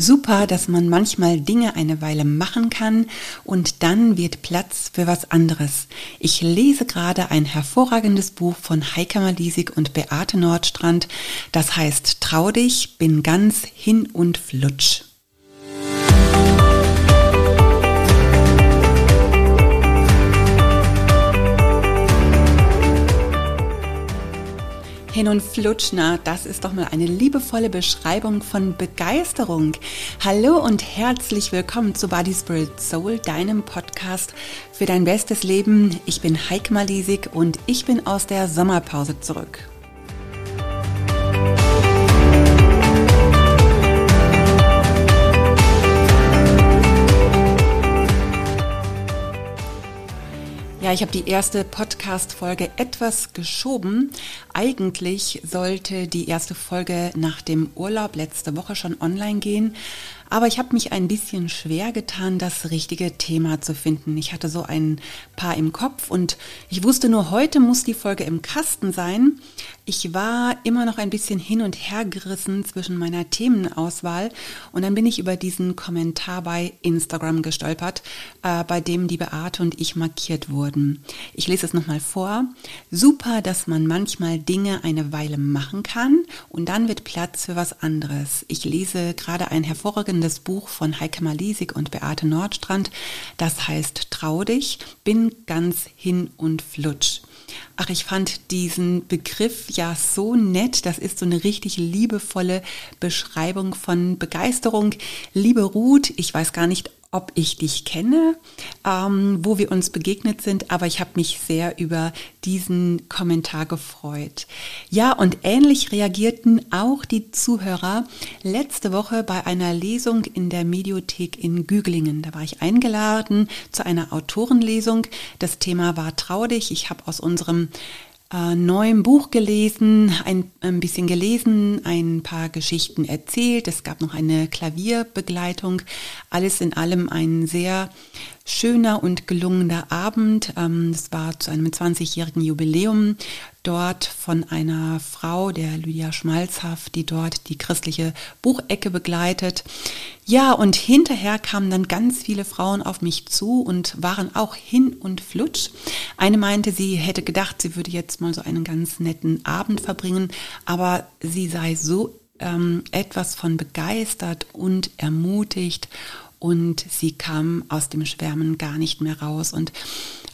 Super, dass man manchmal Dinge eine Weile machen kann und dann wird Platz für was anderes. Ich lese gerade ein hervorragendes Buch von Heike Malisig und Beate Nordstrand. Das heißt Trau dich, bin ganz hin und flutsch. Hin und Flutschner, das ist doch mal eine liebevolle Beschreibung von Begeisterung. Hallo und herzlich willkommen zu Body Spirit Soul, deinem Podcast für dein bestes Leben. Ich bin Heike Malisig und ich bin aus der Sommerpause zurück. Ja, ich habe die erste Podcast-Folge etwas geschoben. Eigentlich sollte die erste Folge nach dem Urlaub letzte Woche schon online gehen. Aber ich habe mich ein bisschen schwer getan, das richtige Thema zu finden. Ich hatte so ein paar im Kopf und ich wusste nur, heute muss die Folge im Kasten sein. Ich war immer noch ein bisschen hin und her gerissen zwischen meiner Themenauswahl und dann bin ich über diesen Kommentar bei Instagram gestolpert, äh, bei dem die Beate und ich markiert wurden. Ich lese es nochmal vor. Super, dass man manchmal Dinge eine Weile machen kann und dann wird Platz für was anderes. Ich lese gerade ein hervorragendes Buch von Heike Malisig und Beate Nordstrand. Das heißt Trau dich, bin ganz hin und flutsch. Ach, ich fand diesen Begriff ja so nett. Das ist so eine richtig liebevolle Beschreibung von Begeisterung. Liebe Ruth, ich weiß gar nicht, ob ich dich kenne, ähm, wo wir uns begegnet sind, aber ich habe mich sehr über diesen Kommentar gefreut. Ja, und ähnlich reagierten auch die Zuhörer letzte Woche bei einer Lesung in der Mediothek in Güglingen. Da war ich eingeladen zu einer Autorenlesung. Das Thema war Trau dich. Ich habe aus unserem äh, neuem Buch gelesen, ein, ein bisschen gelesen, ein paar Geschichten erzählt. Es gab noch eine Klavierbegleitung. Alles in allem ein sehr schöner und gelungener Abend. Ähm, es war zu einem 20-jährigen Jubiläum dort von einer Frau, der Lydia Schmalzhaft, die dort die christliche Buchecke begleitet. Ja, und hinterher kamen dann ganz viele Frauen auf mich zu und waren auch hin und flutsch. Eine meinte, sie hätte gedacht, sie würde jetzt mal so einen ganz netten Abend verbringen, aber sie sei so ähm, etwas von begeistert und ermutigt und sie kam aus dem Schwärmen gar nicht mehr raus und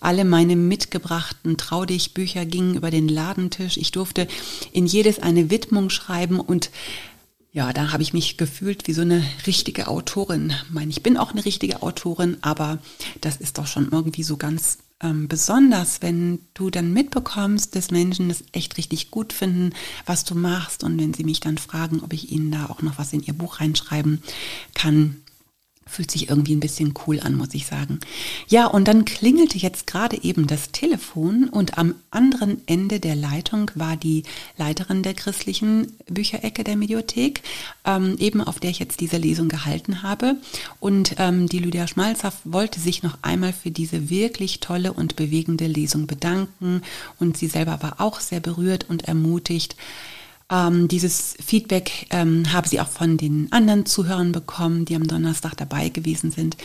alle meine mitgebrachten Trau dich Bücher gingen über den Ladentisch. Ich durfte in jedes eine Widmung schreiben und ja, da habe ich mich gefühlt wie so eine richtige Autorin. Ich meine, ich bin auch eine richtige Autorin, aber das ist doch schon irgendwie so ganz ähm, besonders, wenn du dann mitbekommst, dass Menschen es echt richtig gut finden, was du machst und wenn sie mich dann fragen, ob ich ihnen da auch noch was in ihr Buch reinschreiben kann Fühlt sich irgendwie ein bisschen cool an, muss ich sagen. Ja, und dann klingelte jetzt gerade eben das Telefon und am anderen Ende der Leitung war die Leiterin der christlichen Bücherecke der Mediothek, ähm, eben auf der ich jetzt diese Lesung gehalten habe. Und ähm, die Lydia Schmalzhaft wollte sich noch einmal für diese wirklich tolle und bewegende Lesung bedanken. Und sie selber war auch sehr berührt und ermutigt. Ähm, dieses Feedback ähm, habe sie auch von den anderen Zuhörern bekommen, die am Donnerstag dabei gewesen sind.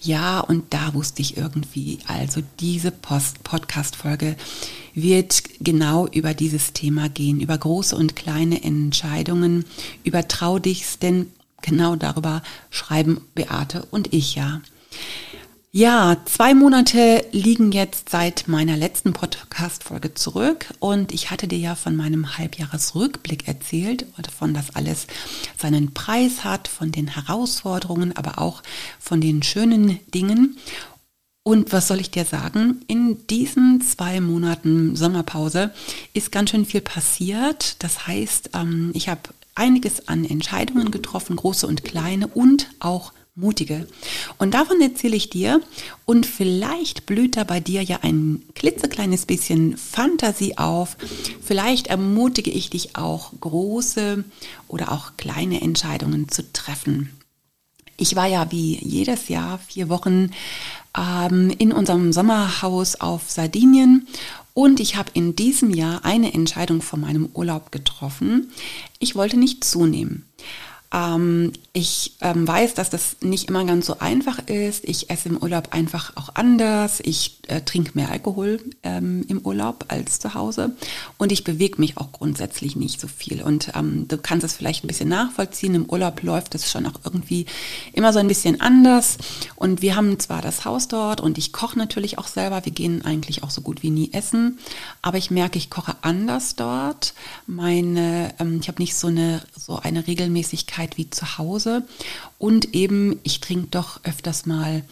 Ja, und da wusste ich irgendwie, also diese Podcast-Folge wird genau über dieses Thema gehen, über große und kleine Entscheidungen, über Trau dich's, denn genau darüber schreiben Beate und ich ja. Ja, zwei Monate liegen jetzt seit meiner letzten Podcast-Folge zurück und ich hatte dir ja von meinem Halbjahresrückblick erzählt, davon, dass alles seinen Preis hat, von den Herausforderungen, aber auch von den schönen Dingen. Und was soll ich dir sagen? In diesen zwei Monaten Sommerpause ist ganz schön viel passiert. Das heißt, ähm, ich habe einiges an Entscheidungen getroffen, große und kleine und auch mutige. Und davon erzähle ich dir und vielleicht blüht da bei dir ja ein klitzekleines bisschen Fantasie auf. Vielleicht ermutige ich dich auch große oder auch kleine Entscheidungen zu treffen. Ich war ja wie jedes Jahr vier Wochen ähm, in unserem Sommerhaus auf Sardinien und ich habe in diesem Jahr eine Entscheidung von meinem Urlaub getroffen. Ich wollte nicht zunehmen. Ähm, ich ähm, weiß, dass das nicht immer ganz so einfach ist. Ich esse im Urlaub einfach auch anders. Ich äh, trinke mehr Alkohol ähm, im Urlaub als zu Hause. Und ich bewege mich auch grundsätzlich nicht so viel. Und ähm, du kannst es vielleicht ein bisschen nachvollziehen. Im Urlaub läuft es schon auch irgendwie immer so ein bisschen anders. Und wir haben zwar das Haus dort und ich koche natürlich auch selber. Wir gehen eigentlich auch so gut wie nie essen. Aber ich merke, ich koche anders dort. Meine, ähm, ich habe nicht so eine, so eine Regelmäßigkeit Möglichkeit wie zu Hause. Und eben, ich trinke doch öfters mal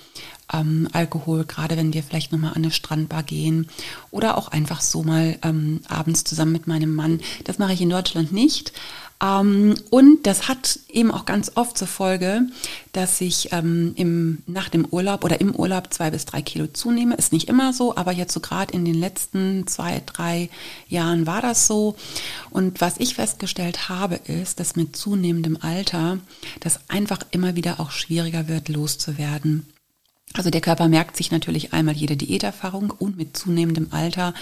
ähm, Alkohol, gerade wenn wir vielleicht nochmal an eine Strandbar gehen oder auch einfach so mal ähm, abends zusammen mit meinem Mann. Das mache ich in Deutschland nicht. Ähm, und das hat eben auch ganz oft zur Folge, dass ich ähm, im, nach dem Urlaub oder im Urlaub zwei bis drei Kilo zunehme. Ist nicht immer so, aber jetzt so gerade in den letzten zwei, drei Jahren war das so. Und was ich festgestellt habe, ist, dass mit zunehmendem Alter das einfach immer wieder auch schwieriger wird, loszuwerden. Also der Körper merkt sich natürlich einmal jede Diäterfahrung und mit zunehmendem Alter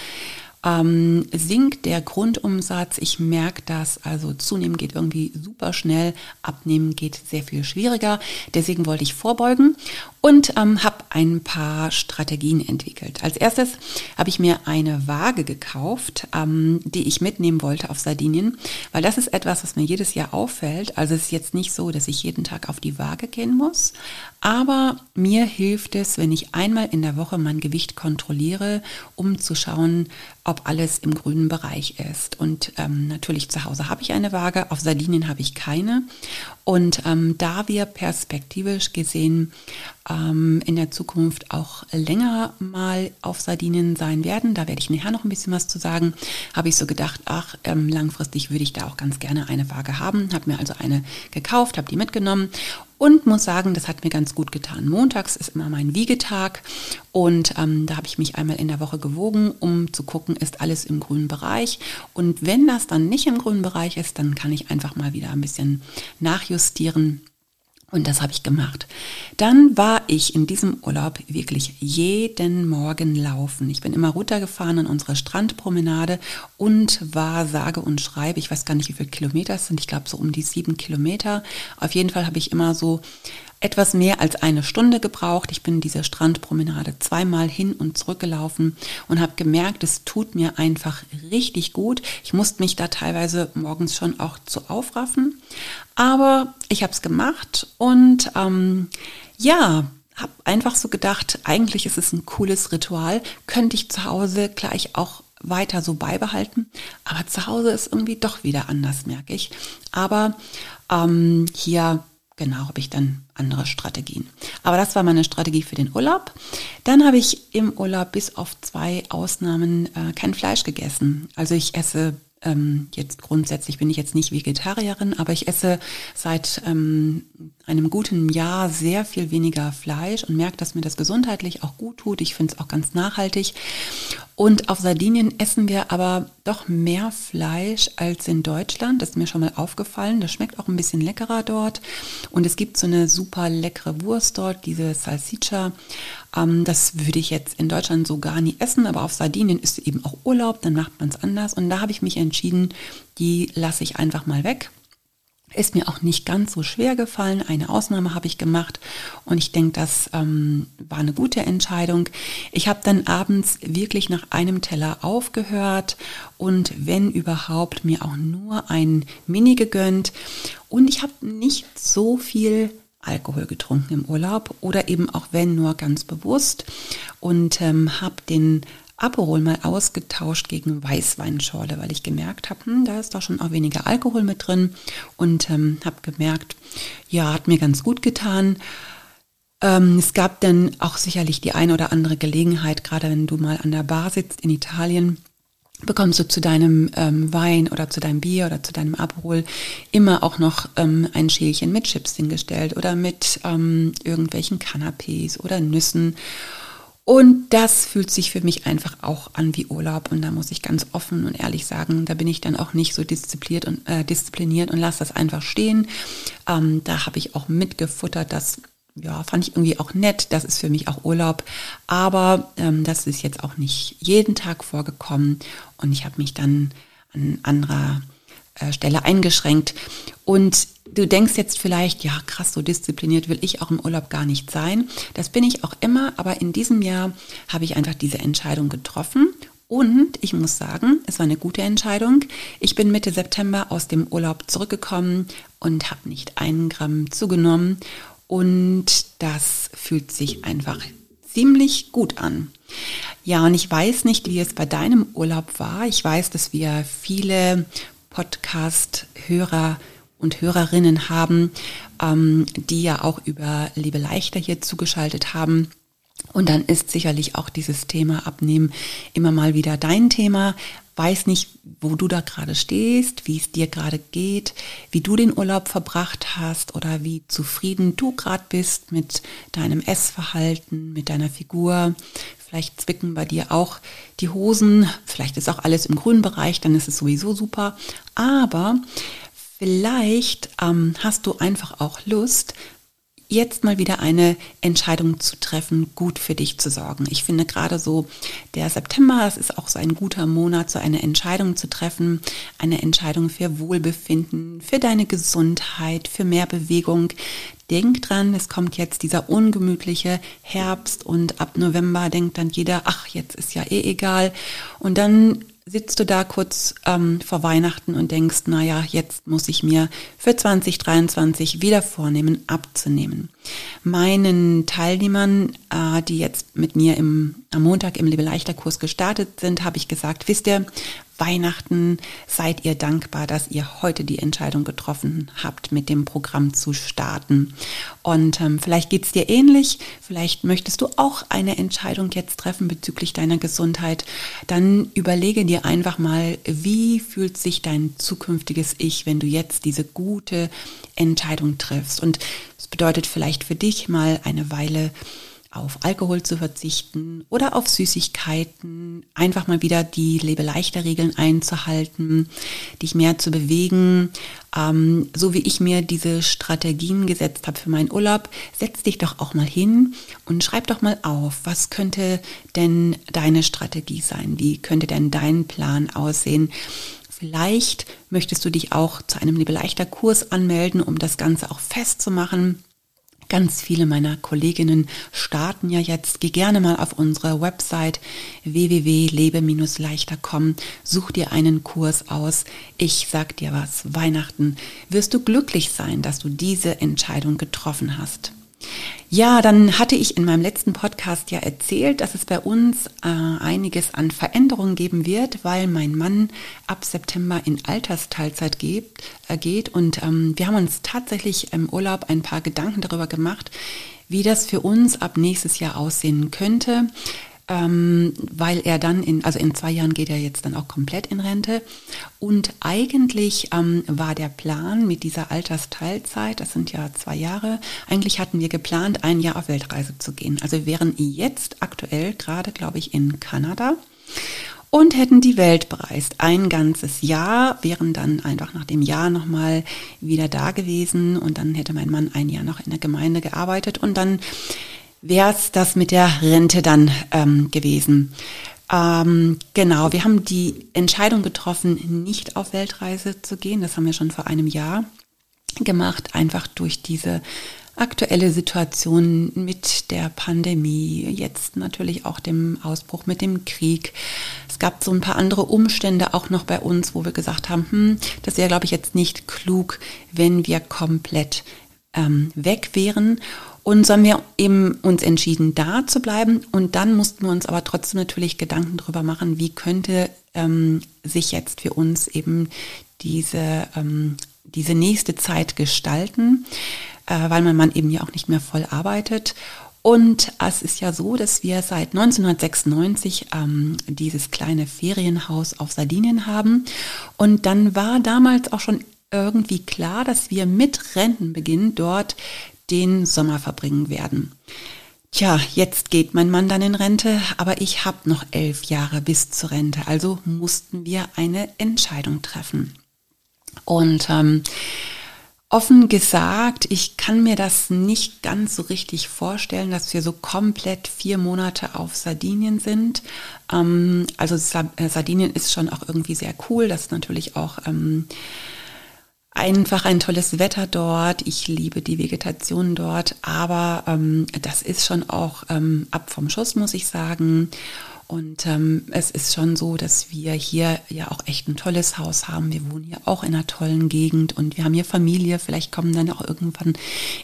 ähm, sinkt der Grundumsatz. Ich merke das, also zunehmen geht irgendwie super schnell, abnehmen geht sehr viel schwieriger. Deswegen wollte ich vorbeugen und ähm, habe ein paar Strategien entwickelt. Als erstes habe ich mir eine Waage gekauft, ähm, die ich mitnehmen wollte auf Sardinien, weil das ist etwas, was mir jedes Jahr auffällt. Also es ist jetzt nicht so, dass ich jeden Tag auf die Waage gehen muss, aber mir hilft es, wenn ich einmal in der Woche mein Gewicht kontrolliere, um zu schauen, ob alles im grünen Bereich ist. Und ähm, natürlich zu Hause habe ich eine Waage, auf Sardinien habe ich keine. Und ähm, da wir perspektivisch gesehen ähm, in der Zukunft auch länger mal auf Sardinien sein werden, da werde ich nachher noch ein bisschen was zu sagen, habe ich so gedacht, ach, ähm, langfristig würde ich da auch ganz gerne eine Waage haben. Habe mir also eine gekauft, habe die mitgenommen und muss sagen, das hat mir ganz gut getan. Montags ist immer mein Wiegetag und ähm, da habe ich mich einmal in der Woche gewogen, um zu gucken, ist alles im grünen Bereich. Und wenn das dann nicht im grünen Bereich ist, dann kann ich einfach mal wieder ein bisschen nachjustieren und das habe ich gemacht. Dann war ich in diesem Urlaub wirklich jeden Morgen laufen. Ich bin immer runtergefahren an unsere Strandpromenade und war sage und schreibe, ich weiß gar nicht, wie viele Kilometer es sind, ich glaube so um die sieben Kilometer. Auf jeden Fall habe ich immer so etwas mehr als eine Stunde gebraucht. Ich bin diese Strandpromenade zweimal hin und zurück gelaufen und habe gemerkt, es tut mir einfach richtig gut. Ich musste mich da teilweise morgens schon auch zu aufraffen, aber ich habe es gemacht und ähm, ja, habe einfach so gedacht, eigentlich ist es ein cooles Ritual, könnte ich zu Hause gleich auch weiter so beibehalten. Aber zu Hause ist irgendwie doch wieder anders, merke ich. Aber ähm, hier genau habe ich dann andere Strategien. Aber das war meine Strategie für den Urlaub. Dann habe ich im Urlaub bis auf zwei Ausnahmen äh, kein Fleisch gegessen. Also ich esse ähm, jetzt grundsätzlich bin ich jetzt nicht Vegetarierin, aber ich esse seit ähm, einem guten Jahr sehr viel weniger Fleisch und merke, dass mir das gesundheitlich auch gut tut. Ich finde es auch ganz nachhaltig. Und auf Sardinien essen wir aber doch mehr Fleisch als in Deutschland. Das ist mir schon mal aufgefallen. Das schmeckt auch ein bisschen leckerer dort. Und es gibt so eine super leckere Wurst dort, diese Salsiccia. Ähm, das würde ich jetzt in Deutschland so gar nie essen, aber auf Sardinien ist eben auch Urlaub, dann macht man es anders. Und da habe ich mich entschieden, die lasse ich einfach mal weg. Ist mir auch nicht ganz so schwer gefallen. Eine Ausnahme habe ich gemacht und ich denke, das ähm, war eine gute Entscheidung. Ich habe dann abends wirklich nach einem Teller aufgehört und wenn überhaupt mir auch nur ein Mini gegönnt. Und ich habe nicht so viel Alkohol getrunken im Urlaub oder eben auch wenn nur ganz bewusst und ähm, habe den Aperol mal ausgetauscht gegen Weißweinschorle, weil ich gemerkt habe, hm, da ist doch schon auch weniger Alkohol mit drin und ähm, habe gemerkt, ja, hat mir ganz gut getan. Ähm, es gab dann auch sicherlich die eine oder andere Gelegenheit, gerade wenn du mal an der Bar sitzt in Italien, bekommst du zu deinem ähm, Wein oder zu deinem Bier oder zu deinem Aperol immer auch noch ähm, ein Schälchen mit Chips hingestellt oder mit ähm, irgendwelchen Canapés oder Nüssen. Und das fühlt sich für mich einfach auch an wie Urlaub. Und da muss ich ganz offen und ehrlich sagen, da bin ich dann auch nicht so diszipliniert und, äh, diszipliniert und lasse das einfach stehen. Ähm, da habe ich auch mitgefuttert, dass ja, fand ich irgendwie auch nett. Das ist für mich auch Urlaub. Aber ähm, das ist jetzt auch nicht jeden Tag vorgekommen. Und ich habe mich dann an anderer äh, Stelle eingeschränkt. Und du denkst jetzt vielleicht, ja krass, so diszipliniert will ich auch im Urlaub gar nicht sein. Das bin ich auch immer, aber in diesem Jahr habe ich einfach diese Entscheidung getroffen und ich muss sagen, es war eine gute Entscheidung. Ich bin Mitte September aus dem Urlaub zurückgekommen und habe nicht einen Gramm zugenommen. Und das fühlt sich einfach ziemlich gut an. Ja, und ich weiß nicht, wie es bei deinem Urlaub war. Ich weiß, dass wir viele Podcast-Hörer und Hörerinnen haben, ähm, die ja auch über Liebe leichter hier zugeschaltet haben. Und dann ist sicherlich auch dieses Thema Abnehmen immer mal wieder dein Thema. Weiß nicht, wo du da gerade stehst, wie es dir gerade geht, wie du den Urlaub verbracht hast oder wie zufrieden du gerade bist mit deinem Essverhalten, mit deiner Figur. Vielleicht zwicken bei dir auch die Hosen, vielleicht ist auch alles im grünen Bereich, dann ist es sowieso super. Aber vielleicht ähm, hast du einfach auch Lust, jetzt mal wieder eine Entscheidung zu treffen, gut für dich zu sorgen. Ich finde gerade so der September, das ist auch so ein guter Monat, so eine Entscheidung zu treffen, eine Entscheidung für Wohlbefinden, für deine Gesundheit, für mehr Bewegung. Denk dran, es kommt jetzt dieser ungemütliche Herbst und ab November denkt dann jeder, ach, jetzt ist ja eh egal. Und dann sitzt du da kurz ähm, vor Weihnachten und denkst, naja, jetzt muss ich mir für 2023 wieder vornehmen, abzunehmen. Meinen Teilnehmern, äh, die jetzt mit mir im, am Montag im Lebe leichter Kurs gestartet sind, habe ich gesagt, wisst ihr, Weihnachten seid ihr dankbar, dass ihr heute die Entscheidung getroffen habt, mit dem Programm zu starten. Und ähm, vielleicht geht's dir ähnlich, vielleicht möchtest du auch eine Entscheidung jetzt treffen bezüglich deiner Gesundheit. Dann überlege dir einfach mal, wie fühlt sich dein zukünftiges Ich, wenn du jetzt diese gute Entscheidung triffst. Und es bedeutet vielleicht für dich mal eine Weile auf Alkohol zu verzichten oder auf Süßigkeiten, einfach mal wieder die lebeleichter Regeln einzuhalten, dich mehr zu bewegen, ähm, so wie ich mir diese Strategien gesetzt habe für meinen Urlaub, setz dich doch auch mal hin und schreib doch mal auf, was könnte denn deine Strategie sein, wie könnte denn dein Plan aussehen, Vielleicht möchtest du dich auch zu einem Lebeleichter Kurs anmelden, um das Ganze auch festzumachen. Ganz viele meiner Kolleginnen starten ja jetzt. Geh gerne mal auf unsere Website www.lebe-leichter.com. Such dir einen Kurs aus. Ich sag dir was. Weihnachten wirst du glücklich sein, dass du diese Entscheidung getroffen hast. Ja, dann hatte ich in meinem letzten Podcast ja erzählt, dass es bei uns äh, einiges an Veränderungen geben wird, weil mein Mann ab September in Altersteilzeit geht. Äh, geht und ähm, wir haben uns tatsächlich im Urlaub ein paar Gedanken darüber gemacht, wie das für uns ab nächstes Jahr aussehen könnte ähm, weil er dann in, also in zwei Jahren geht er jetzt dann auch komplett in Rente. Und eigentlich ähm, war der Plan mit dieser Altersteilzeit, das sind ja zwei Jahre, eigentlich hatten wir geplant, ein Jahr auf Weltreise zu gehen. Also wir wären jetzt aktuell gerade, glaube ich, in Kanada und hätten die Welt bereist. Ein ganzes Jahr, wären dann einfach nach dem Jahr nochmal wieder da gewesen und dann hätte mein Mann ein Jahr noch in der Gemeinde gearbeitet und dann wäre es das mit der Rente dann ähm, gewesen. Ähm, genau, wir haben die Entscheidung getroffen, nicht auf Weltreise zu gehen. Das haben wir schon vor einem Jahr gemacht, einfach durch diese aktuelle Situation mit der Pandemie, jetzt natürlich auch dem Ausbruch mit dem Krieg. Es gab so ein paar andere Umstände auch noch bei uns, wo wir gesagt haben, hm, das wäre, glaube ich, jetzt nicht klug, wenn wir komplett ähm, weg wären. Und so haben wir eben uns entschieden, da zu bleiben. Und dann mussten wir uns aber trotzdem natürlich Gedanken darüber machen, wie könnte ähm, sich jetzt für uns eben diese, ähm, diese nächste Zeit gestalten, äh, weil mein Mann eben ja auch nicht mehr voll arbeitet. Und es ist ja so, dass wir seit 1996 ähm, dieses kleine Ferienhaus auf Sardinien haben. Und dann war damals auch schon irgendwie klar, dass wir mit Rentenbeginn dort den Sommer verbringen werden. Tja, jetzt geht mein Mann dann in Rente, aber ich habe noch elf Jahre bis zur Rente, also mussten wir eine Entscheidung treffen. Und ähm, offen gesagt, ich kann mir das nicht ganz so richtig vorstellen, dass wir so komplett vier Monate auf Sardinien sind. Ähm, also äh, Sardinien ist schon auch irgendwie sehr cool, das ist natürlich auch... Ähm, einfach ein tolles Wetter dort. Ich liebe die Vegetation dort, aber ähm, das ist schon auch ähm, ab vom Schuss, muss ich sagen. Und ähm, es ist schon so, dass wir hier ja auch echt ein tolles Haus haben. Wir wohnen hier auch in einer tollen Gegend und wir haben hier Familie. Vielleicht kommen dann auch irgendwann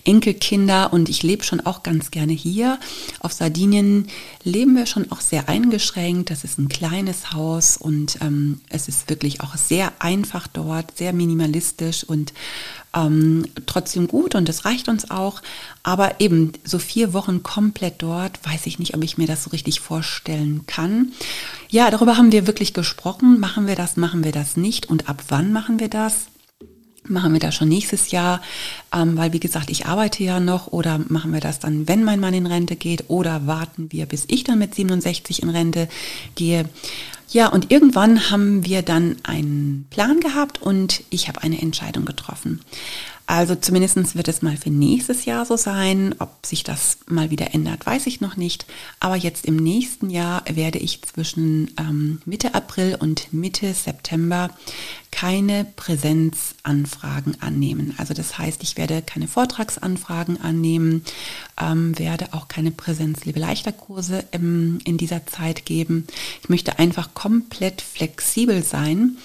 Enkelkinder und ich lebe schon auch ganz gerne hier. Auf Sardinien leben wir schon auch sehr eingeschränkt. Das ist ein kleines Haus und ähm, es ist wirklich auch sehr einfach dort, sehr minimalistisch und ähm, trotzdem gut und das reicht uns auch. Aber eben so vier Wochen komplett dort, weiß ich nicht, ob ich mir das so richtig vorstellen kann. Ja, darüber haben wir wirklich gesprochen. Machen wir das, machen wir das nicht und ab wann machen wir das? Machen wir das schon nächstes Jahr, ähm, weil wie gesagt, ich arbeite ja noch oder machen wir das dann, wenn mein Mann in Rente geht oder warten wir, bis ich dann mit 67 in Rente gehe. Ja, und irgendwann haben wir dann einen Plan gehabt und ich habe eine Entscheidung getroffen. Also zumindest wird es mal für nächstes Jahr so sein. Ob sich das mal wieder ändert, weiß ich noch nicht. Aber jetzt im nächsten Jahr werde ich zwischen ähm, Mitte April und Mitte September keine Präsenzanfragen annehmen. Also das heißt, ich werde keine Vortragsanfragen annehmen, ähm, werde auch keine Präsenz-Liebe-Leichter-Kurse ähm, in dieser Zeit geben. Ich möchte einfach komplett flexibel sein.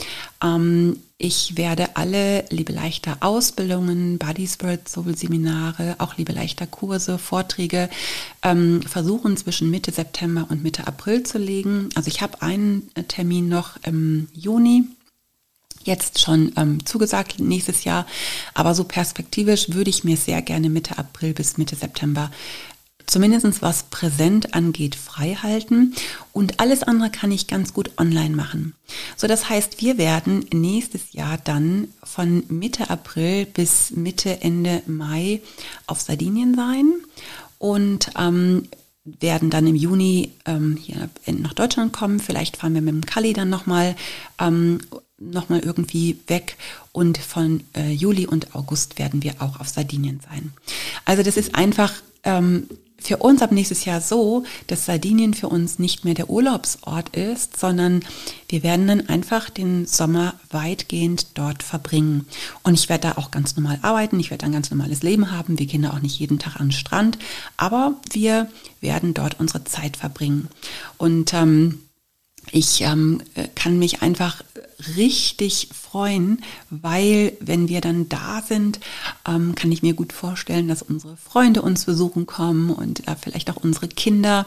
Ähm, ich werde alle Liebe leichter Ausbildungen, Body Spirit Soul Seminare, auch Liebe leichter Kurse, Vorträge ähm, versuchen zwischen Mitte September und Mitte April zu legen. Also ich habe einen Termin noch im Juni jetzt schon ähm, zugesagt nächstes Jahr. Aber so perspektivisch würde ich mir sehr gerne Mitte April bis Mitte September zumindest was präsent angeht, frei halten. Und alles andere kann ich ganz gut online machen. So, das heißt, wir werden nächstes Jahr dann von Mitte April bis Mitte, Ende Mai auf Sardinien sein und ähm, werden dann im Juni ähm, hier nach Deutschland kommen. Vielleicht fahren wir mit dem Kali dann nochmal ähm, nochmal irgendwie weg und von äh, Juli und August werden wir auch auf Sardinien sein. Also das ist einfach ähm, für uns ab nächstes Jahr so, dass Sardinien für uns nicht mehr der Urlaubsort ist, sondern wir werden dann einfach den Sommer weitgehend dort verbringen. Und ich werde da auch ganz normal arbeiten, ich werde ein ganz normales Leben haben. Wir gehen da auch nicht jeden Tag an den Strand, aber wir werden dort unsere Zeit verbringen. Und ähm, ich ähm, kann mich einfach richtig freuen, weil wenn wir dann da sind, ähm, kann ich mir gut vorstellen, dass unsere Freunde uns besuchen kommen und äh, vielleicht auch unsere Kinder.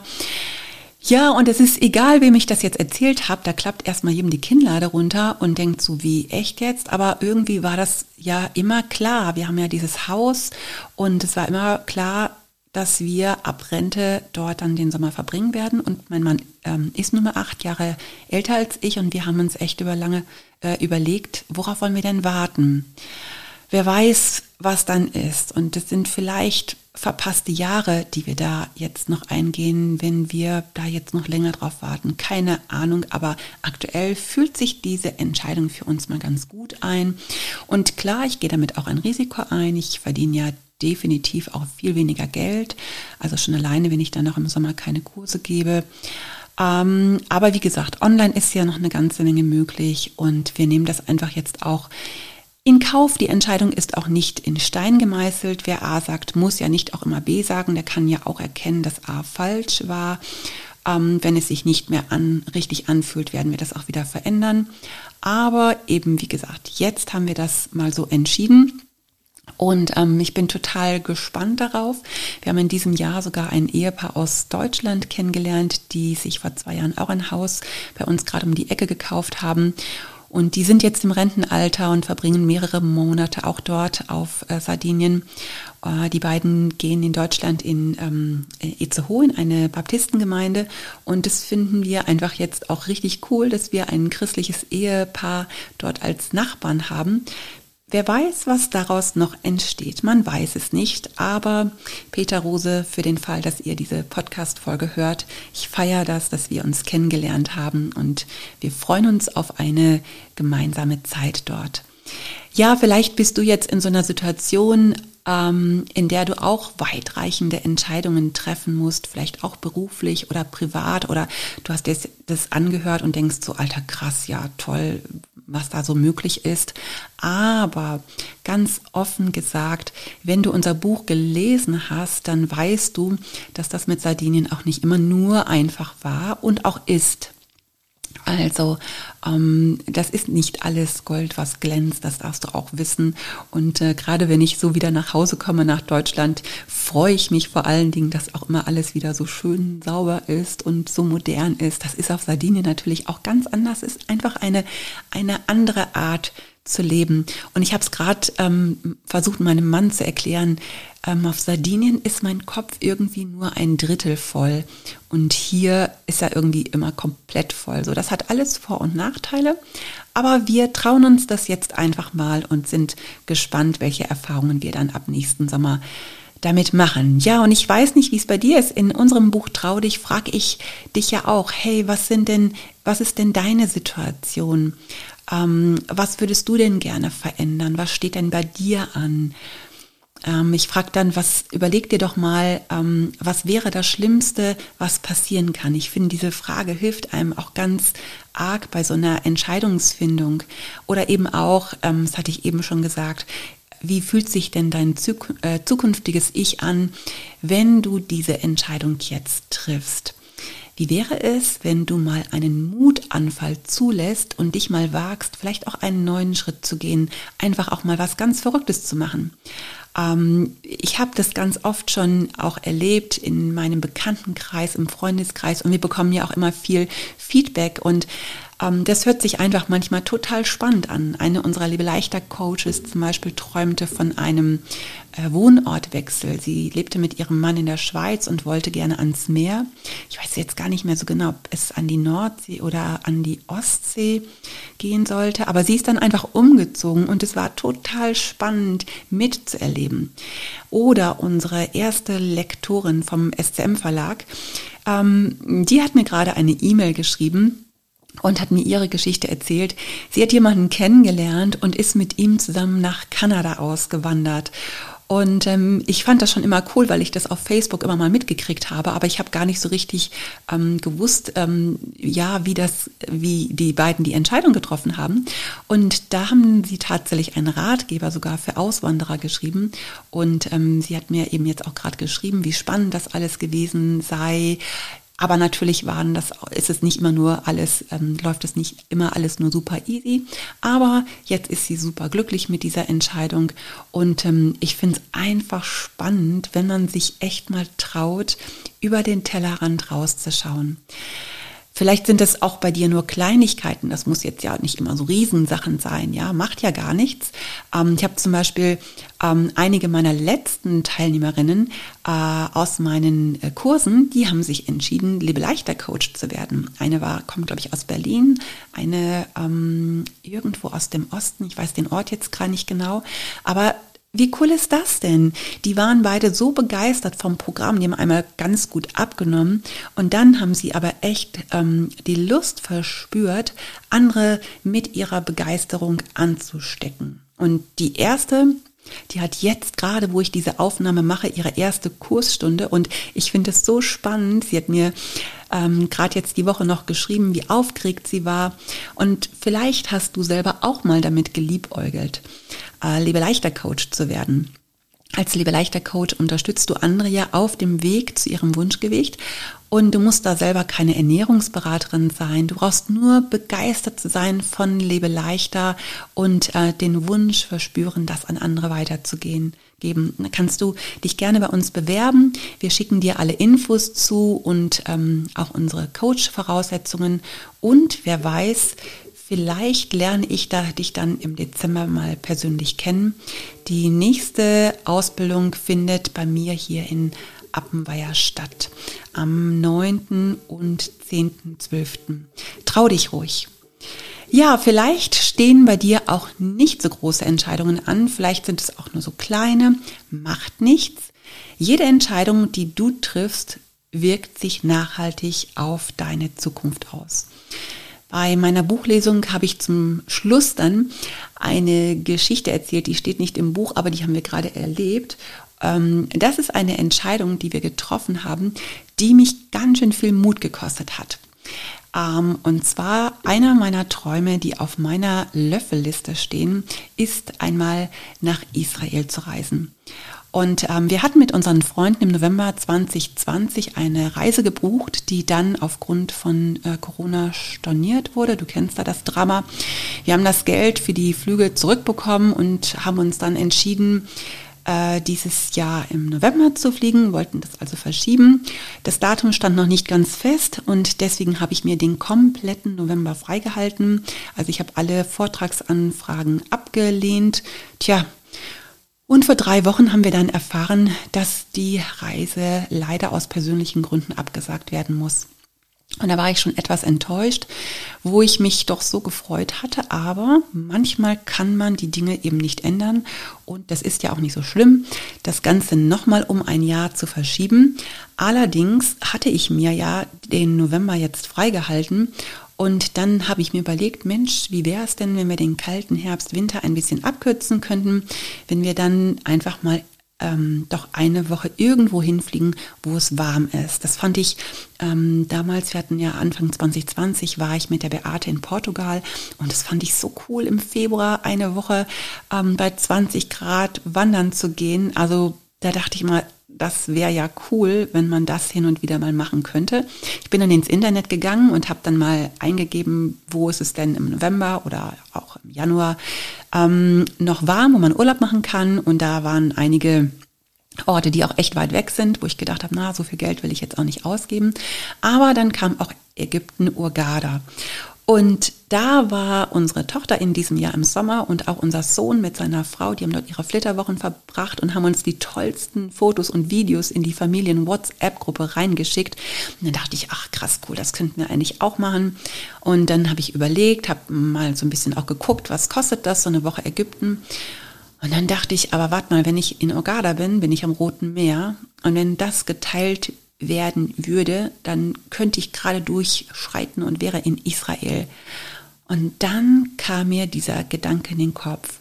Ja, und es ist egal, wem ich das jetzt erzählt habe, da klappt erstmal jedem die Kinnlade runter und denkt so, wie echt jetzt? Aber irgendwie war das ja immer klar. Wir haben ja dieses Haus und es war immer klar, dass wir ab Rente dort dann den Sommer verbringen werden. Und mein Mann ähm, ist nur mal acht Jahre älter als ich und wir haben uns echt über lange äh, überlegt, worauf wollen wir denn warten? Wer weiß, was dann ist. Und es sind vielleicht verpasste Jahre, die wir da jetzt noch eingehen, wenn wir da jetzt noch länger drauf warten. Keine Ahnung, aber aktuell fühlt sich diese Entscheidung für uns mal ganz gut ein. Und klar, ich gehe damit auch ein Risiko ein. Ich verdiene ja definitiv auch viel weniger Geld. Also schon alleine, wenn ich dann noch im Sommer keine Kurse gebe. Ähm, aber wie gesagt, online ist ja noch eine ganze Menge möglich und wir nehmen das einfach jetzt auch in Kauf. Die Entscheidung ist auch nicht in Stein gemeißelt. Wer A sagt, muss ja nicht auch immer B sagen. Der kann ja auch erkennen, dass A falsch war. Ähm, wenn es sich nicht mehr an, richtig anfühlt, werden wir das auch wieder verändern. Aber eben, wie gesagt, jetzt haben wir das mal so entschieden. Und ähm, ich bin total gespannt darauf. Wir haben in diesem Jahr sogar ein Ehepaar aus Deutschland kennengelernt, die sich vor zwei Jahren auch ein Haus bei uns gerade um die Ecke gekauft haben. Und die sind jetzt im Rentenalter und verbringen mehrere Monate auch dort auf äh, Sardinien. Äh, die beiden gehen in Deutschland in ähm, Itzehoe in eine Baptistengemeinde. Und das finden wir einfach jetzt auch richtig cool, dass wir ein christliches Ehepaar dort als Nachbarn haben. Wer weiß, was daraus noch entsteht. Man weiß es nicht, aber Peter Rose, für den Fall, dass ihr diese Podcast-Folge hört, ich feiere das, dass wir uns kennengelernt haben und wir freuen uns auf eine gemeinsame Zeit dort. Ja, vielleicht bist du jetzt in so einer Situation, ähm, in der du auch weitreichende Entscheidungen treffen musst, vielleicht auch beruflich oder privat oder du hast dir das angehört und denkst so, alter krass, ja toll, was da so möglich ist. Aber ganz offen gesagt, wenn du unser Buch gelesen hast, dann weißt du, dass das mit Sardinien auch nicht immer nur einfach war und auch ist. Also ähm, das ist nicht alles Gold, was glänzt, das darfst du auch wissen. Und äh, gerade wenn ich so wieder nach Hause komme nach Deutschland, freue ich mich vor allen Dingen, dass auch immer alles wieder so schön sauber ist und so modern ist. Das ist auf Sardinien natürlich auch ganz anders. Ist einfach eine, eine andere Art zu leben. Und ich habe es gerade ähm, versucht, meinem Mann zu erklären. Ähm, auf Sardinien ist mein Kopf irgendwie nur ein Drittel voll und hier ist er irgendwie immer komplett voll. So, das hat alles Vor- und Nachteile, aber wir trauen uns das jetzt einfach mal und sind gespannt, welche Erfahrungen wir dann ab nächsten Sommer damit machen. Ja, und ich weiß nicht, wie es bei dir ist. In unserem Buch Trau dich frage ich dich ja auch, hey, was sind denn, was ist denn deine Situation? Ähm, was würdest du denn gerne verändern? Was steht denn bei dir an? Ähm, ich frage dann, was überleg dir doch mal, ähm, was wäre das Schlimmste, was passieren kann? Ich finde, diese Frage hilft einem auch ganz arg bei so einer Entscheidungsfindung. Oder eben auch, ähm, das hatte ich eben schon gesagt, wie fühlt sich denn dein äh, zukünftiges Ich an, wenn du diese Entscheidung jetzt triffst? Wie wäre es, wenn du mal einen Mutanfall zulässt und dich mal wagst, vielleicht auch einen neuen Schritt zu gehen, einfach auch mal was ganz Verrücktes zu machen? Ähm, ich habe das ganz oft schon auch erlebt in meinem Bekanntenkreis, im Freundeskreis und wir bekommen ja auch immer viel Feedback und das hört sich einfach manchmal total spannend an. Eine unserer Liebe-Leichter-Coaches zum Beispiel träumte von einem äh, Wohnortwechsel. Sie lebte mit ihrem Mann in der Schweiz und wollte gerne ans Meer. Ich weiß jetzt gar nicht mehr so genau, ob es an die Nordsee oder an die Ostsee gehen sollte, aber sie ist dann einfach umgezogen und es war total spannend mitzuerleben. Oder unsere erste Lektorin vom SCM Verlag, ähm, die hat mir gerade eine E-Mail geschrieben, und hat mir ihre Geschichte erzählt. Sie hat jemanden kennengelernt und ist mit ihm zusammen nach Kanada ausgewandert. Und ähm, ich fand das schon immer cool, weil ich das auf Facebook immer mal mitgekriegt habe, aber ich habe gar nicht so richtig ähm, gewusst, ähm, ja, wie das, wie die beiden die Entscheidung getroffen haben. Und da haben sie tatsächlich einen Ratgeber sogar für Auswanderer geschrieben. Und ähm, sie hat mir eben jetzt auch gerade geschrieben, wie spannend das alles gewesen sei, aber natürlich waren das, ist es nicht immer nur alles, ähm, läuft es nicht immer alles nur super easy. Aber jetzt ist sie super glücklich mit dieser Entscheidung. Und ähm, ich finde es einfach spannend, wenn man sich echt mal traut, über den Tellerrand rauszuschauen. Vielleicht sind es auch bei dir nur Kleinigkeiten. Das muss jetzt ja nicht immer so Riesensachen sein. Ja, macht ja gar nichts. Ähm, ich habe zum Beispiel ähm, einige meiner letzten Teilnehmerinnen äh, aus meinen äh, Kursen, die haben sich entschieden, Lebe leichter Coach zu werden. Eine war, kommt glaube ich aus Berlin, eine ähm, irgendwo aus dem Osten. Ich weiß den Ort jetzt gar nicht genau. Aber wie cool ist das denn? Die waren beide so begeistert vom Programm, die haben einmal ganz gut abgenommen und dann haben sie aber echt ähm, die Lust verspürt, andere mit ihrer Begeisterung anzustecken. Und die erste, die hat jetzt gerade, wo ich diese Aufnahme mache, ihre erste Kursstunde und ich finde es so spannend. Sie hat mir ähm, gerade jetzt die Woche noch geschrieben, wie aufgeregt sie war und vielleicht hast du selber auch mal damit geliebäugelt äh, Lebe leichter Coach zu werden. Als Lebe leichter Coach unterstützt du andere ja auf dem Weg zu ihrem Wunschgewicht und du musst da selber keine Ernährungsberaterin sein. Du brauchst nur begeistert zu sein von Lebe leichter und äh, den Wunsch verspüren, das an andere weiterzugehen. Geben. Da kannst du dich gerne bei uns bewerben. Wir schicken dir alle Infos zu und ähm, auch unsere Coach-Voraussetzungen. Und wer weiß, Vielleicht lerne ich da, dich dann im Dezember mal persönlich kennen. Die nächste Ausbildung findet bei mir hier in Appenweier statt. Am 9. und 10.12. Trau dich ruhig. Ja, vielleicht stehen bei dir auch nicht so große Entscheidungen an. Vielleicht sind es auch nur so kleine. Macht nichts. Jede Entscheidung, die du triffst, wirkt sich nachhaltig auf deine Zukunft aus. Bei meiner Buchlesung habe ich zum Schluss dann eine Geschichte erzählt, die steht nicht im Buch, aber die haben wir gerade erlebt. Ähm, das ist eine Entscheidung, die wir getroffen haben, die mich ganz schön viel Mut gekostet hat. Ähm, und zwar einer meiner Träume, die auf meiner Löffelliste stehen, ist einmal nach Israel zu reisen. Und ähm, wir hatten mit unseren Freunden im November 2020 eine Reise gebucht, die dann aufgrund von äh, Corona storniert wurde. Du kennst da das Drama. Wir haben das Geld für die Flüge zurückbekommen und haben uns dann entschieden, äh, dieses Jahr im November zu fliegen, wollten das also verschieben. Das Datum stand noch nicht ganz fest und deswegen habe ich mir den kompletten November freigehalten. Also ich habe alle Vortragsanfragen abgelehnt. Tja, und vor drei Wochen haben wir dann erfahren, dass die Reise leider aus persönlichen Gründen abgesagt werden muss. Und da war ich schon etwas enttäuscht, wo ich mich doch so gefreut hatte. Aber manchmal kann man die Dinge eben nicht ändern. Und das ist ja auch nicht so schlimm, das Ganze nochmal um ein Jahr zu verschieben. Allerdings hatte ich mir ja den November jetzt freigehalten und dann habe ich mir überlegt, Mensch, wie wäre es denn, wenn wir den kalten Herbst, Winter ein bisschen abkürzen könnten, wenn wir dann einfach mal ähm, doch eine Woche irgendwo hinfliegen, wo es warm ist. Das fand ich ähm, damals, wir hatten ja Anfang 2020, war ich mit der Beate in Portugal und das fand ich so cool, im Februar eine Woche ähm, bei 20 Grad wandern zu gehen. Also da dachte ich mal, das wäre ja cool, wenn man das hin und wieder mal machen könnte. Ich bin dann ins Internet gegangen und habe dann mal eingegeben, wo ist es denn im November oder auch im Januar ähm, noch warm, wo man Urlaub machen kann. Und da waren einige Orte, die auch echt weit weg sind, wo ich gedacht habe, na, so viel Geld will ich jetzt auch nicht ausgeben. Aber dann kam auch Ägypten, Urgada. Und da war unsere Tochter in diesem Jahr im Sommer und auch unser Sohn mit seiner Frau, die haben dort ihre Flitterwochen verbracht und haben uns die tollsten Fotos und Videos in die Familien-WhatsApp-Gruppe reingeschickt. Und dann dachte ich, ach krass, cool, das könnten wir eigentlich auch machen. Und dann habe ich überlegt, habe mal so ein bisschen auch geguckt, was kostet das, so eine Woche Ägypten. Und dann dachte ich, aber warte mal, wenn ich in Ogada bin, bin ich am Roten Meer. Und wenn das geteilt werden würde, dann könnte ich gerade durchschreiten und wäre in Israel. Und dann kam mir dieser Gedanke in den Kopf.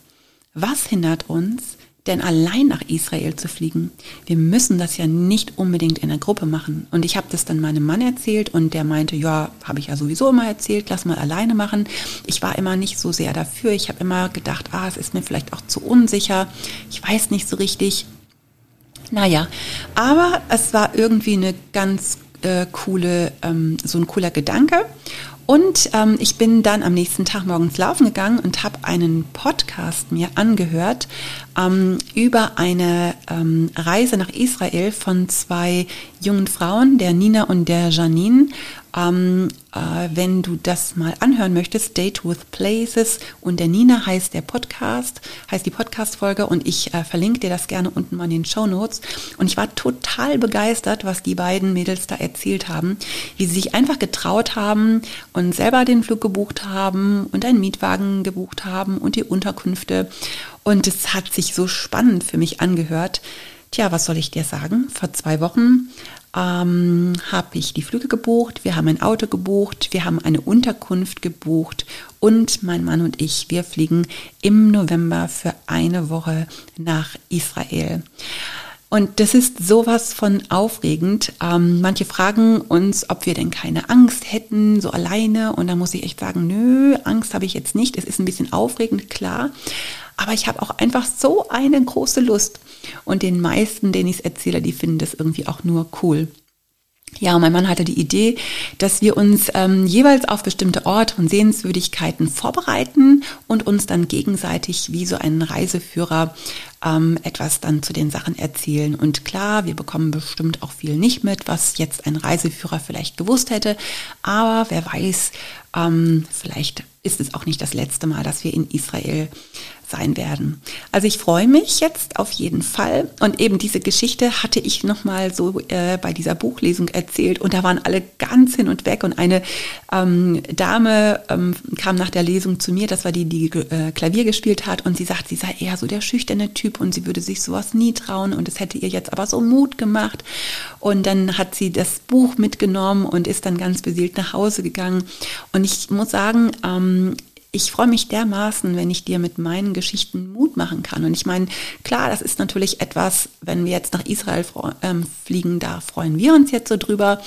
Was hindert uns, denn allein nach Israel zu fliegen? Wir müssen das ja nicht unbedingt in der Gruppe machen. Und ich habe das dann meinem Mann erzählt und der meinte, ja, habe ich ja sowieso immer erzählt, lass mal alleine machen. Ich war immer nicht so sehr dafür. Ich habe immer gedacht, ah, es ist mir vielleicht auch zu unsicher. Ich weiß nicht so richtig. Naja, aber es war irgendwie eine ganz äh, coole, ähm, so ein cooler Gedanke. Und ähm, ich bin dann am nächsten Tag morgens laufen gegangen und habe einen Podcast mir angehört ähm, über eine ähm, Reise nach Israel von zwei jungen Frauen, der Nina und der Janine. Ähm, äh, wenn du das mal anhören möchtest, Date with Places und der Nina heißt der Podcast, heißt die Podcast-Folge und ich äh, verlinke dir das gerne unten mal in den Show Notes. Und ich war total begeistert, was die beiden Mädels da erzählt haben, wie sie sich einfach getraut haben und selber den Flug gebucht haben und einen Mietwagen gebucht haben und die Unterkünfte. Und es hat sich so spannend für mich angehört. Tja, was soll ich dir sagen? Vor zwei Wochen ähm, habe ich die Flüge gebucht, wir haben ein Auto gebucht, wir haben eine Unterkunft gebucht und mein Mann und ich, wir fliegen im November für eine Woche nach Israel. Und das ist sowas von aufregend. Ähm, manche fragen uns, ob wir denn keine Angst hätten, so alleine. Und da muss ich echt sagen, nö, Angst habe ich jetzt nicht. Es ist ein bisschen aufregend, klar. Aber ich habe auch einfach so eine große Lust. Und den meisten, denen ich es erzähle, die finden das irgendwie auch nur cool. Ja, mein Mann hatte die Idee, dass wir uns ähm, jeweils auf bestimmte Orte und Sehenswürdigkeiten vorbereiten und uns dann gegenseitig wie so einen Reiseführer ähm, etwas dann zu den Sachen erzählen. Und klar, wir bekommen bestimmt auch viel nicht mit, was jetzt ein Reiseführer vielleicht gewusst hätte. Aber wer weiß, ähm, vielleicht ist es auch nicht das letzte Mal, dass wir in Israel sein werden. Also ich freue mich jetzt auf jeden Fall. Und eben diese Geschichte hatte ich nochmal so äh, bei dieser Buchlesung erzählt und da waren alle ganz hin und weg. Und eine ähm, Dame ähm, kam nach der Lesung zu mir, das war die, die äh, Klavier gespielt hat und sie sagt, sie sei eher so der schüchterne Typ und sie würde sich sowas nie trauen und es hätte ihr jetzt aber so Mut gemacht. Und dann hat sie das Buch mitgenommen und ist dann ganz beseelt nach Hause gegangen. Und ich muss sagen, ähm, ich freue mich dermaßen, wenn ich dir mit meinen Geschichten Mut machen kann. Und ich meine, klar, das ist natürlich etwas, wenn wir jetzt nach Israel ähm, fliegen, da freuen wir uns jetzt so drüber.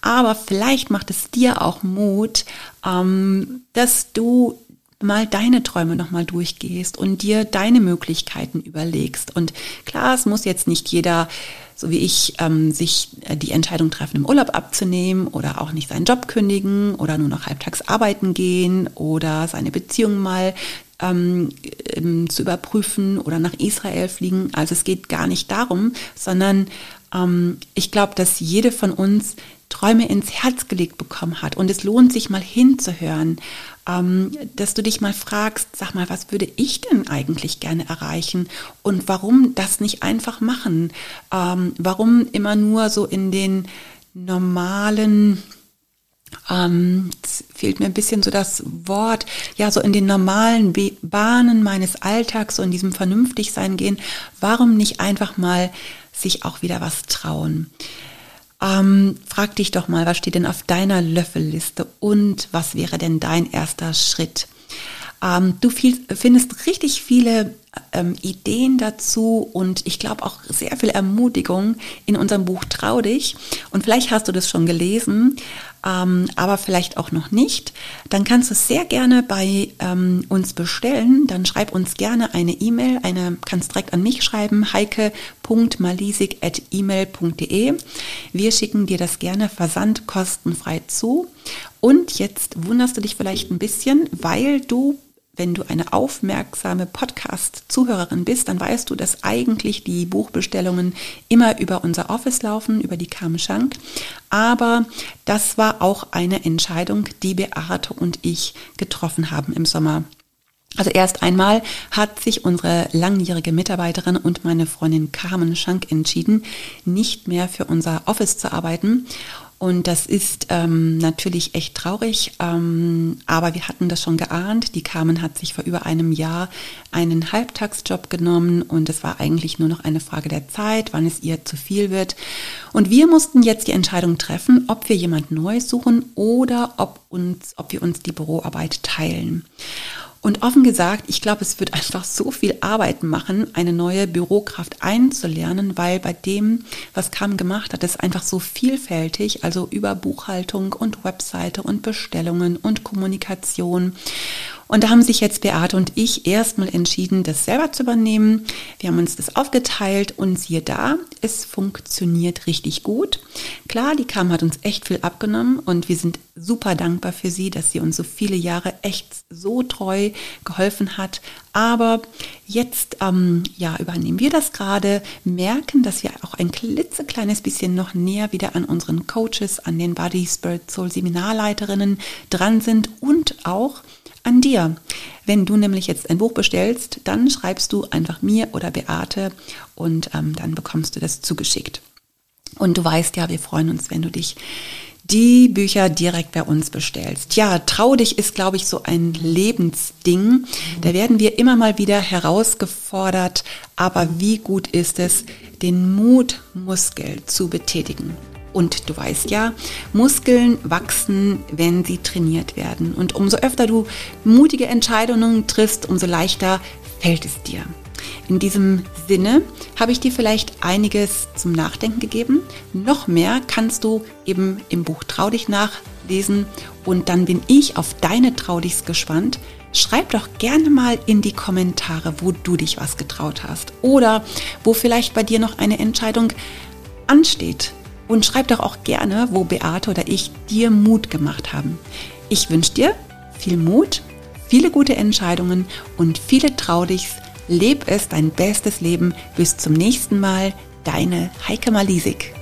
Aber vielleicht macht es dir auch Mut, ähm, dass du mal deine Träume nochmal durchgehst und dir deine Möglichkeiten überlegst. Und klar, es muss jetzt nicht jeder, so wie ich, ähm, sich äh, die Entscheidung treffen, im Urlaub abzunehmen oder auch nicht seinen Job kündigen oder nur noch halbtags arbeiten gehen oder seine Beziehung mal ähm, ähm, zu überprüfen oder nach Israel fliegen. Also es geht gar nicht darum, sondern ähm, ich glaube, dass jede von uns Träume ins Herz gelegt bekommen hat. Und es lohnt sich mal hinzuhören, ähm, dass du dich mal fragst, sag mal, was würde ich denn eigentlich gerne erreichen und warum das nicht einfach machen? Ähm, warum immer nur so in den normalen ähm, fehlt mir ein bisschen so das Wort, ja, so in den normalen Bahnen meines Alltags, so in diesem Vernünftigsein gehen, warum nicht einfach mal sich auch wieder was trauen? Ähm, frag dich doch mal, was steht denn auf deiner Löffelliste und was wäre denn dein erster Schritt? Ähm, du findest richtig viele ähm, Ideen dazu und ich glaube auch sehr viel Ermutigung in unserem Buch Trau dich. Und vielleicht hast du das schon gelesen, ähm, aber vielleicht auch noch nicht. Dann kannst du es sehr gerne bei ähm, uns bestellen. Dann schreib uns gerne eine E-Mail. Eine kannst direkt an mich schreiben, heike.malisik.email.de. Wir schicken dir das gerne versandkostenfrei zu. Und jetzt wunderst du dich vielleicht ein bisschen, weil du wenn du eine aufmerksame Podcast-Zuhörerin bist, dann weißt du, dass eigentlich die Buchbestellungen immer über unser Office laufen, über die Carmen Schank. Aber das war auch eine Entscheidung, die Beate und ich getroffen haben im Sommer. Also erst einmal hat sich unsere langjährige Mitarbeiterin und meine Freundin Carmen Schank entschieden, nicht mehr für unser Office zu arbeiten und das ist ähm, natürlich echt traurig, ähm, aber wir hatten das schon geahnt. Die Carmen hat sich vor über einem Jahr einen Halbtagsjob genommen und es war eigentlich nur noch eine Frage der Zeit, wann es ihr zu viel wird. Und wir mussten jetzt die Entscheidung treffen, ob wir jemand Neues suchen oder ob, uns, ob wir uns die Büroarbeit teilen. Und offen gesagt, ich glaube, es wird einfach so viel Arbeit machen, eine neue Bürokraft einzulernen, weil bei dem, was Kam gemacht hat, ist einfach so vielfältig, also über Buchhaltung und Webseite und Bestellungen und Kommunikation. Und da haben sich jetzt Beate und ich erstmal entschieden, das selber zu übernehmen. Wir haben uns das aufgeteilt und siehe da, es funktioniert richtig gut. Klar, die Kam hat uns echt viel abgenommen und wir sind super dankbar für sie, dass sie uns so viele Jahre echt so treu geholfen hat. Aber jetzt ähm, ja, übernehmen wir das gerade, merken, dass wir auch ein klitzekleines bisschen noch näher wieder an unseren Coaches, an den Body Spirit Soul Seminarleiterinnen dran sind und auch an dir. Wenn du nämlich jetzt ein Buch bestellst, dann schreibst du einfach mir oder Beate und ähm, dann bekommst du das zugeschickt. Und du weißt ja, wir freuen uns, wenn du dich die Bücher direkt bei uns bestellst. Ja, trau dich ist, glaube ich, so ein Lebensding. Da werden wir immer mal wieder herausgefordert, aber wie gut ist es, den Mutmuskel zu betätigen? Und du weißt ja, Muskeln wachsen, wenn sie trainiert werden. Und umso öfter du mutige Entscheidungen triffst, umso leichter fällt es dir. In diesem Sinne habe ich dir vielleicht einiges zum Nachdenken gegeben. Noch mehr kannst du eben im Buch Trau dich nachlesen und dann bin ich auf deine Trau dichs gespannt. Schreib doch gerne mal in die Kommentare, wo du dich was getraut hast oder wo vielleicht bei dir noch eine Entscheidung ansteht und schreib doch auch gerne, wo Beate oder ich dir Mut gemacht haben. Ich wünsche dir viel Mut, viele gute Entscheidungen und viele Traudichs. Leb es dein bestes Leben. Bis zum nächsten Mal. Deine Heike Malisik.